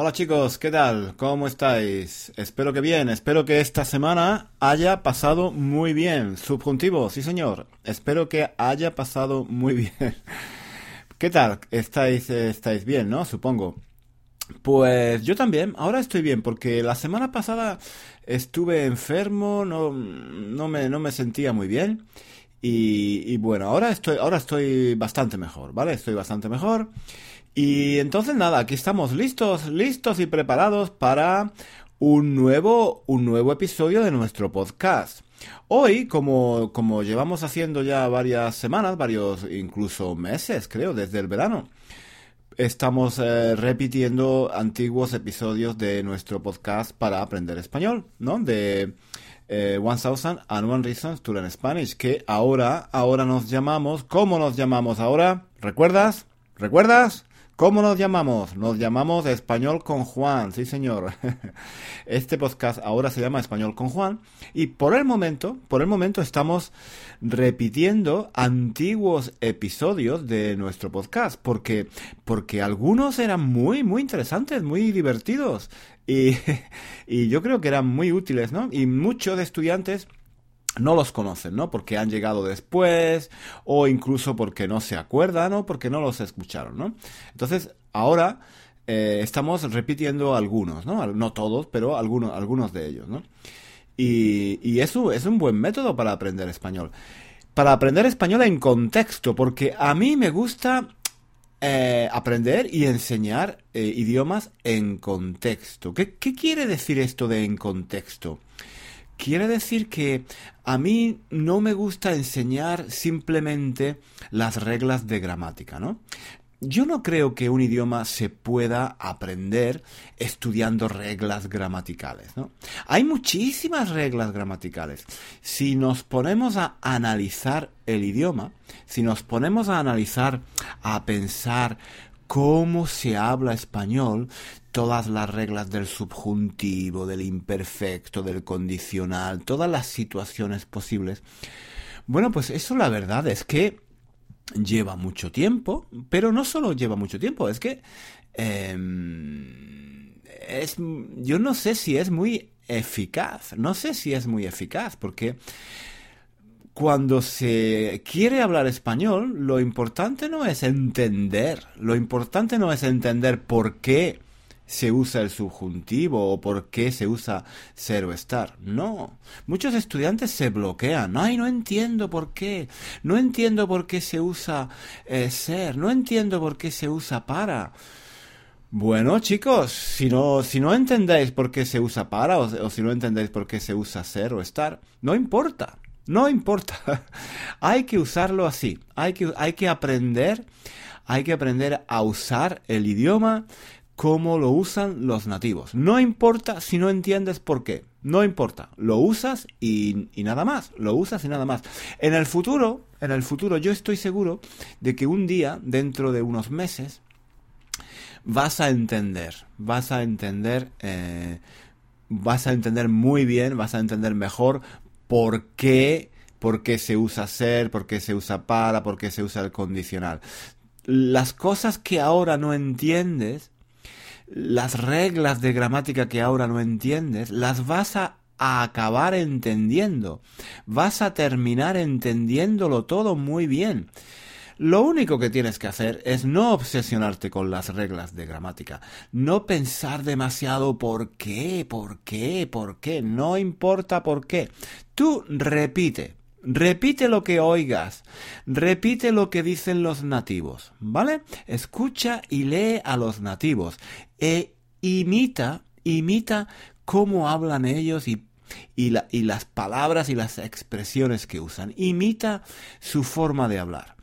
Hola chicos, ¿qué tal? ¿Cómo estáis? Espero que bien, espero que esta semana haya pasado muy bien. Subjuntivo, sí señor. Espero que haya pasado muy bien. ¿Qué tal? ¿Estáis, estáis bien, no? Supongo. Pues yo también, ahora estoy bien, porque la semana pasada estuve enfermo, no, no, me, no me sentía muy bien. Y, y bueno, ahora estoy, ahora estoy bastante mejor, ¿vale? Estoy bastante mejor. Y entonces nada, aquí estamos listos, listos y preparados para un nuevo, un nuevo episodio de nuestro podcast. Hoy, como, como llevamos haciendo ya varias semanas, varios incluso meses, creo, desde el verano, estamos eh, repitiendo antiguos episodios de nuestro podcast para aprender español, ¿no? De eh, One Thousand and One Reasons to Learn Spanish, que ahora, ahora nos llamamos, ¿cómo nos llamamos ahora? ¿Recuerdas? ¿Recuerdas? ¿Cómo nos llamamos? Nos llamamos Español con Juan, sí señor. Este podcast ahora se llama Español con Juan y por el momento, por el momento estamos repitiendo antiguos episodios de nuestro podcast porque porque algunos eran muy muy interesantes, muy divertidos y, y yo creo que eran muy útiles, ¿no? Y muchos estudiantes no los conocen, ¿no? Porque han llegado después o incluso porque no se acuerdan o porque no los escucharon, ¿no? Entonces, ahora eh, estamos repitiendo algunos, ¿no? No todos, pero algunos, algunos de ellos, ¿no? Y, y eso es un buen método para aprender español. Para aprender español en contexto, porque a mí me gusta eh, aprender y enseñar eh, idiomas en contexto. ¿Qué, ¿Qué quiere decir esto de en contexto? Quiere decir que a mí no me gusta enseñar simplemente las reglas de gramática, ¿no? Yo no creo que un idioma se pueda aprender estudiando reglas gramaticales, ¿no? Hay muchísimas reglas gramaticales. Si nos ponemos a analizar el idioma, si nos ponemos a analizar, a pensar cómo se habla español, todas las reglas del subjuntivo, del imperfecto, del condicional, todas las situaciones posibles. Bueno, pues eso la verdad es que lleva mucho tiempo, pero no solo lleva mucho tiempo, es que em, es, yo no sé si es muy eficaz, no sé si es muy eficaz, porque cuando se quiere hablar español, lo importante no es entender, lo importante no es entender por qué se usa el subjuntivo o por qué se usa ser o estar. No. Muchos estudiantes se bloquean. Ay, no entiendo por qué. No entiendo por qué se usa eh, ser. No entiendo por qué se usa para. Bueno, chicos, si no, si no entendéis por qué se usa para o, o si no entendéis por qué se usa ser o estar, no importa. No importa. hay que usarlo así. Hay que, hay que aprender. Hay que aprender a usar el idioma como lo usan los nativos. No importa si no entiendes por qué. No importa. Lo usas y, y, nada más. Lo usas y nada más. En el futuro, en el futuro, yo estoy seguro de que un día, dentro de unos meses, vas a entender. Vas a entender. Eh, vas a entender muy bien, vas a entender mejor por qué, por qué se usa ser, por qué se usa para, por qué se usa el condicional. Las cosas que ahora no entiendes, las reglas de gramática que ahora no entiendes, las vas a, acabar entendiendo. Vas a terminar entendiéndolo todo muy bien. Lo único que tienes que hacer es no obsesionarte con las reglas de gramática, no pensar demasiado por qué, por qué, por qué, no importa por qué. Tú repite, repite lo que oigas, repite lo que dicen los nativos, ¿vale? Escucha y lee a los nativos e imita, imita cómo hablan ellos y y, la, y, las palabras y las expresiones que usan. Imita su forma de hablar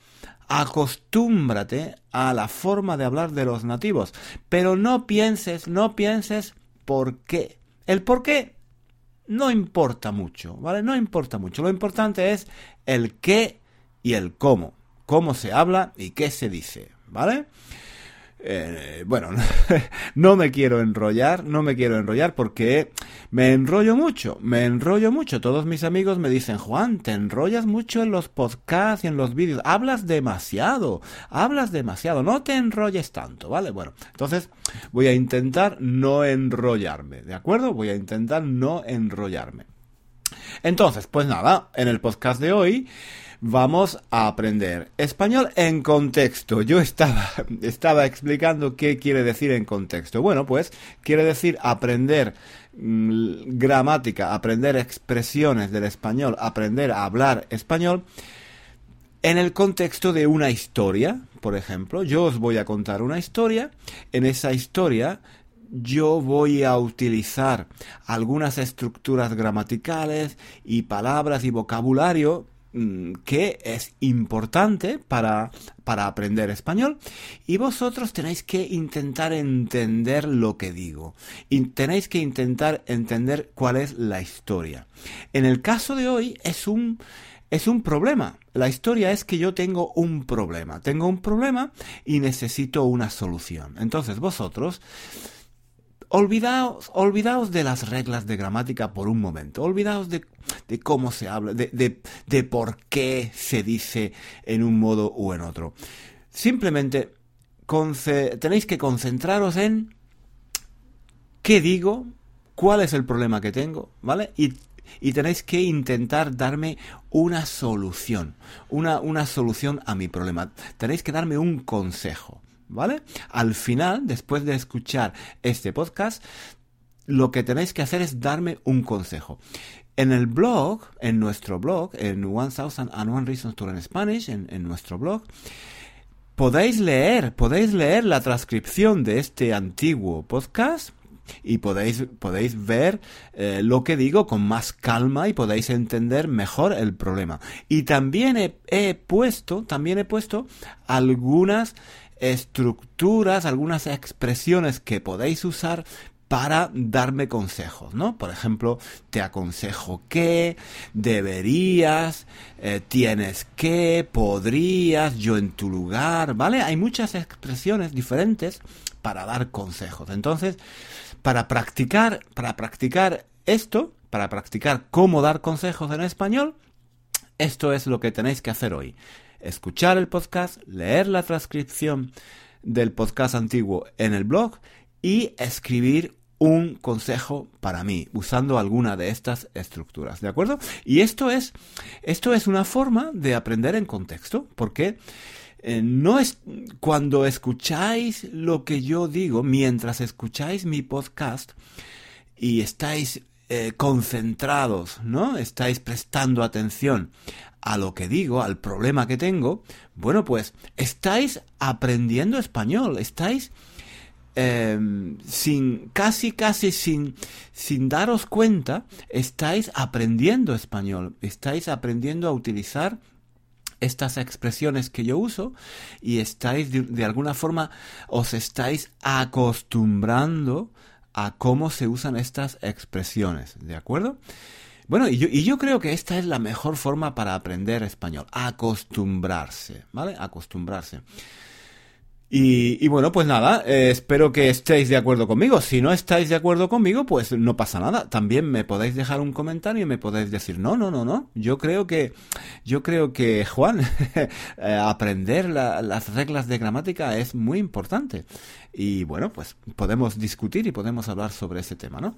acostúmbrate a la forma de hablar de los nativos, pero no pienses, no pienses por qué. El por qué no importa mucho, ¿vale? No importa mucho. Lo importante es el qué y el cómo. Cómo se habla y qué se dice, ¿vale? Eh, bueno, no me quiero enrollar, no me quiero enrollar porque me enrollo mucho, me enrollo mucho. Todos mis amigos me dicen, Juan, te enrollas mucho en los podcasts y en los vídeos, hablas demasiado, hablas demasiado, no te enrolles tanto, ¿vale? Bueno, entonces voy a intentar no enrollarme, ¿de acuerdo? Voy a intentar no enrollarme. Entonces, pues nada, en el podcast de hoy vamos a aprender español en contexto. Yo estaba, explicando qué quiere decir en contexto. Bueno, pues quiere decir aprender mm, gramática, aprender expresiones del español, aprender a hablar español en el contexto de una historia. Por ejemplo, yo os voy a contar una historia. En esa historia yo voy a utilizar algunas estructuras gramaticales y palabras y vocabulario que es importante para, para aprender español y vosotros tenéis que intentar entender lo que digo y tenéis que intentar entender cuál es la historia. En el caso de hoy es un es un problema. La historia es que yo tengo un problema. Tengo un problema y necesito una solución. Entonces vosotros Olvidaos, olvidaos de las reglas de gramática por un momento. Olvidaos de, cómo se habla, de, por qué se dice en un modo u en otro. Simplemente tenéis que concentraros en qué digo, cuál es el problema que tengo, ¿vale? Y, tenéis que intentar darme una solución, una solución a mi problema. Tenéis que darme un consejo. ¿Vale? Al final, después de escuchar este podcast, lo que tenéis que hacer es darme un consejo. En el blog, en nuestro blog, en One Reasons to Learn Spanish, en, nuestro blog, podéis leer, podéis leer la transcripción de este antiguo podcast y podéis, podéis ver eh, lo que digo con más calma y podéis entender mejor el problema. Y también he puesto, también he puesto algunas estructuras, algunas expresiones que podéis usar para darme consejos, ¿no? Por ejemplo, te aconsejo que, deberías, eh, tienes que, podrías, yo en tu lugar, ¿vale? Hay muchas expresiones diferentes para dar consejos. Entonces, para practicar, para practicar esto, para practicar cómo dar consejos en español, esto es lo que tenéis que hacer hoy escuchar el podcast, leer la transcripción del podcast antiguo en el blog y escribir un consejo para mí usando alguna de estas estructuras, ¿de acuerdo? Y esto es esto es una forma de aprender en contexto, porque eh, no es cuando escucháis lo que yo digo, mientras escucháis mi podcast y estáis eh, concentrados, ¿no? Estáis prestando atención a lo que digo, al problema que tengo, bueno, pues estáis aprendiendo español, estáis em, sin, casi, casi sin, sin daros cuenta, estáis aprendiendo español, estáis aprendiendo a utilizar estas expresiones que yo uso y estáis de, alguna forma os estáis acostumbrando a cómo se usan estas expresiones, ¿de acuerdo? Bueno, y yo, y yo creo que esta es la mejor forma para aprender español, acostumbrarse, ¿vale? Acostumbrarse. Y, bueno, pues nada, eh, espero que estéis de acuerdo conmigo. Si no estáis de acuerdo conmigo, pues no pasa nada. También me podéis dejar un comentario y me podéis decir, no, no, no, no. Yo creo que, yo creo que, Juan, eh, aprender las reglas de gramática es muy importante. Y bueno, pues podemos discutir y podemos hablar sobre ese tema, ¿no?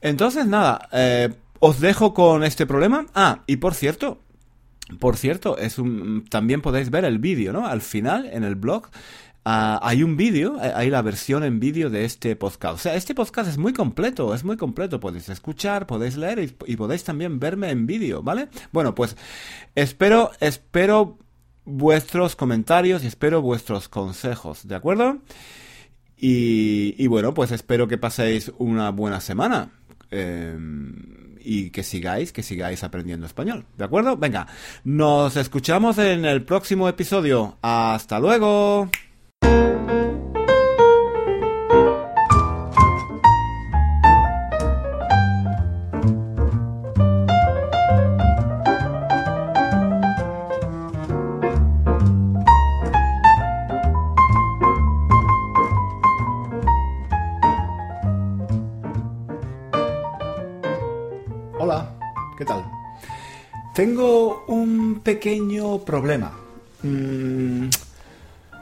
Entonces, nada, eh, os dejo con este problema. Ah, y por cierto, por cierto, es un, también podéis ver el vídeo, ¿no? Al final, en el blog, ah, hay un vídeo, eh, hay la versión en vídeo de este podcast. O sea, este podcast es muy completo, es muy completo. Podéis escuchar, podéis leer y, podéis también verme en vídeo, ¿vale? Bueno, pues espero, espero vuestros comentarios y espero vuestros consejos, ¿de acuerdo? Y, bueno, pues espero que paséis una buena semana. Eh, y que sigáis, que sigáis aprendiendo español. ¿De acuerdo? Venga, nos escuchamos en el próximo episodio. Hasta luego. ¿Qué tal? Tengo un pequeño problema. Mm,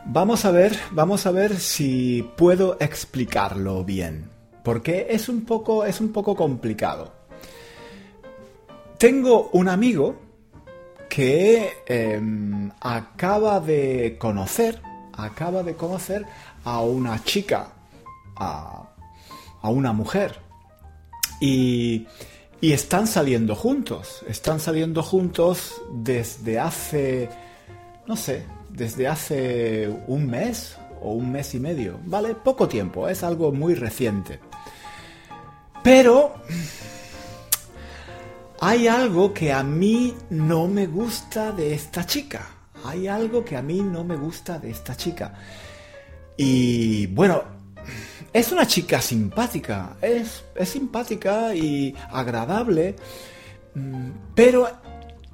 vamos a ver, vamos a ver si puedo explicarlo bien, porque es un poco, es un poco complicado. Tengo un amigo que em, acaba de conocer, acaba de conocer a una chica, a, a una mujer, y y están saliendo juntos, están saliendo juntos desde hace, no sé, desde hace un mes o un mes y medio, ¿vale? Poco tiempo, es algo muy reciente. Pero hay algo que a mí no me gusta de esta chica. Hay algo que a mí no me gusta de esta chica. Y bueno, es una chica simpática, es, simpática y agradable, mm, pero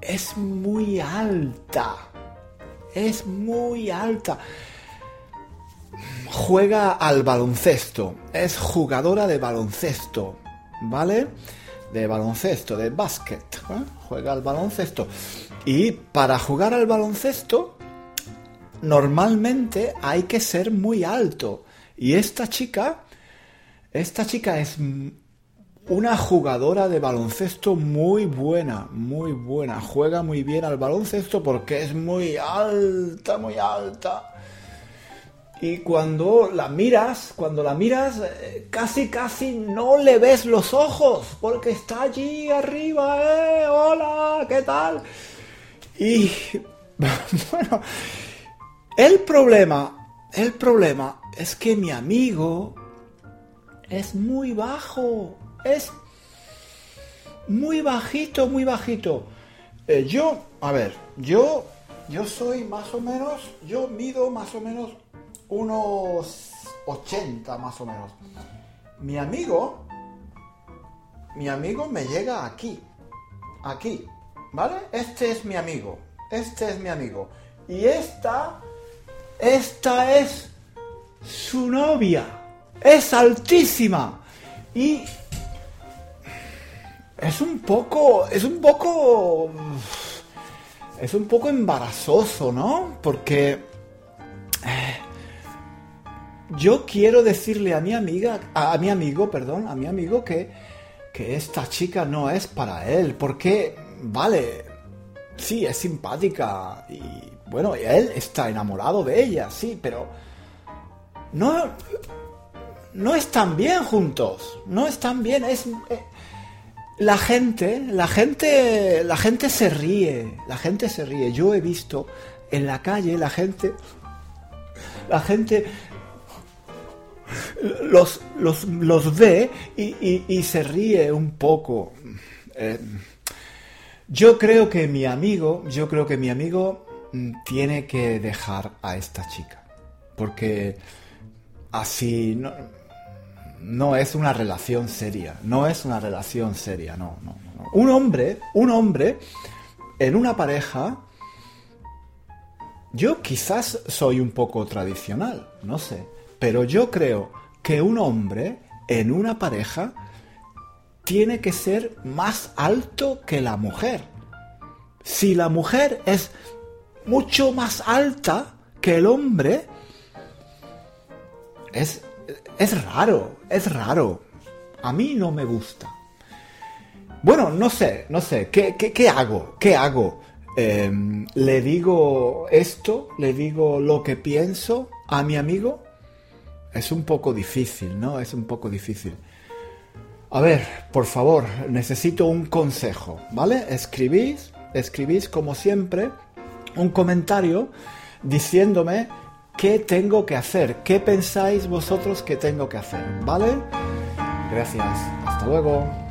es muy alta, es muy alta. Juega al baloncesto, es jugadora de baloncesto, ¿vale? De baloncesto, de básquet, ¿eh? juega al baloncesto. Y para jugar al baloncesto, normalmente hay que ser muy alto. Y esta chica, esta chica es una jugadora de baloncesto muy buena, muy buena. Juega muy bien al baloncesto porque es muy alta, muy alta. Y cuando la miras, cuando la miras, eh, casi, casi no le ves los ojos, porque está allí arriba, ¿eh? Hola, ¿qué tal? Y bueno, el problema, el problema es que mi amigo es muy bajo, es muy bajito, muy bajito. Eh, yo, a ver, yo, yo soy más o menos, yo mido más o menos unos 80 más o menos. Mi amigo, mi amigo me llega aquí, aquí, ¿vale? Este es mi amigo, este es mi amigo. Y esta, esta es su novia es altísima y es un poco, es un poco, es un poco embarazoso, ¿no? Porque eh, yo quiero decirle a mi amiga, a, mi amigo, perdón, a mi amigo que, que esta chica no es para él, porque, vale, sí, es simpática y, bueno, él está enamorado de ella, sí, pero no, no están bien juntos, no están bien, es... Eh, la gente, la gente, la gente se ríe, la gente se ríe. Yo he visto en la calle la gente, la gente los, los, ve y, se ríe un poco. Eh, yo creo que mi amigo, yo creo que mi amigo tiene que dejar a esta chica. Porque así no, no es una relación seria, no es una relación seria, no, no, no. Un hombre, un hombre en una pareja, yo quizás soy un poco tradicional, no sé, pero yo creo que un hombre en una pareja tiene que ser más alto que la mujer. Si la mujer es mucho más alta que el hombre, es, es raro, es raro. A mí no me gusta. Bueno, no sé, no sé, ¿qué, qué, hago? ¿Qué hago? Em, ¿Le digo esto? ¿Le digo lo que pienso a mi amigo? Es un poco difícil, ¿no? Es un poco difícil. A ver, por favor, necesito un consejo, ¿vale? Escribís, escribís como siempre un comentario diciéndome qué tengo que hacer, qué pensáis vosotros que tengo que hacer, ¿vale? Gracias, hasta luego.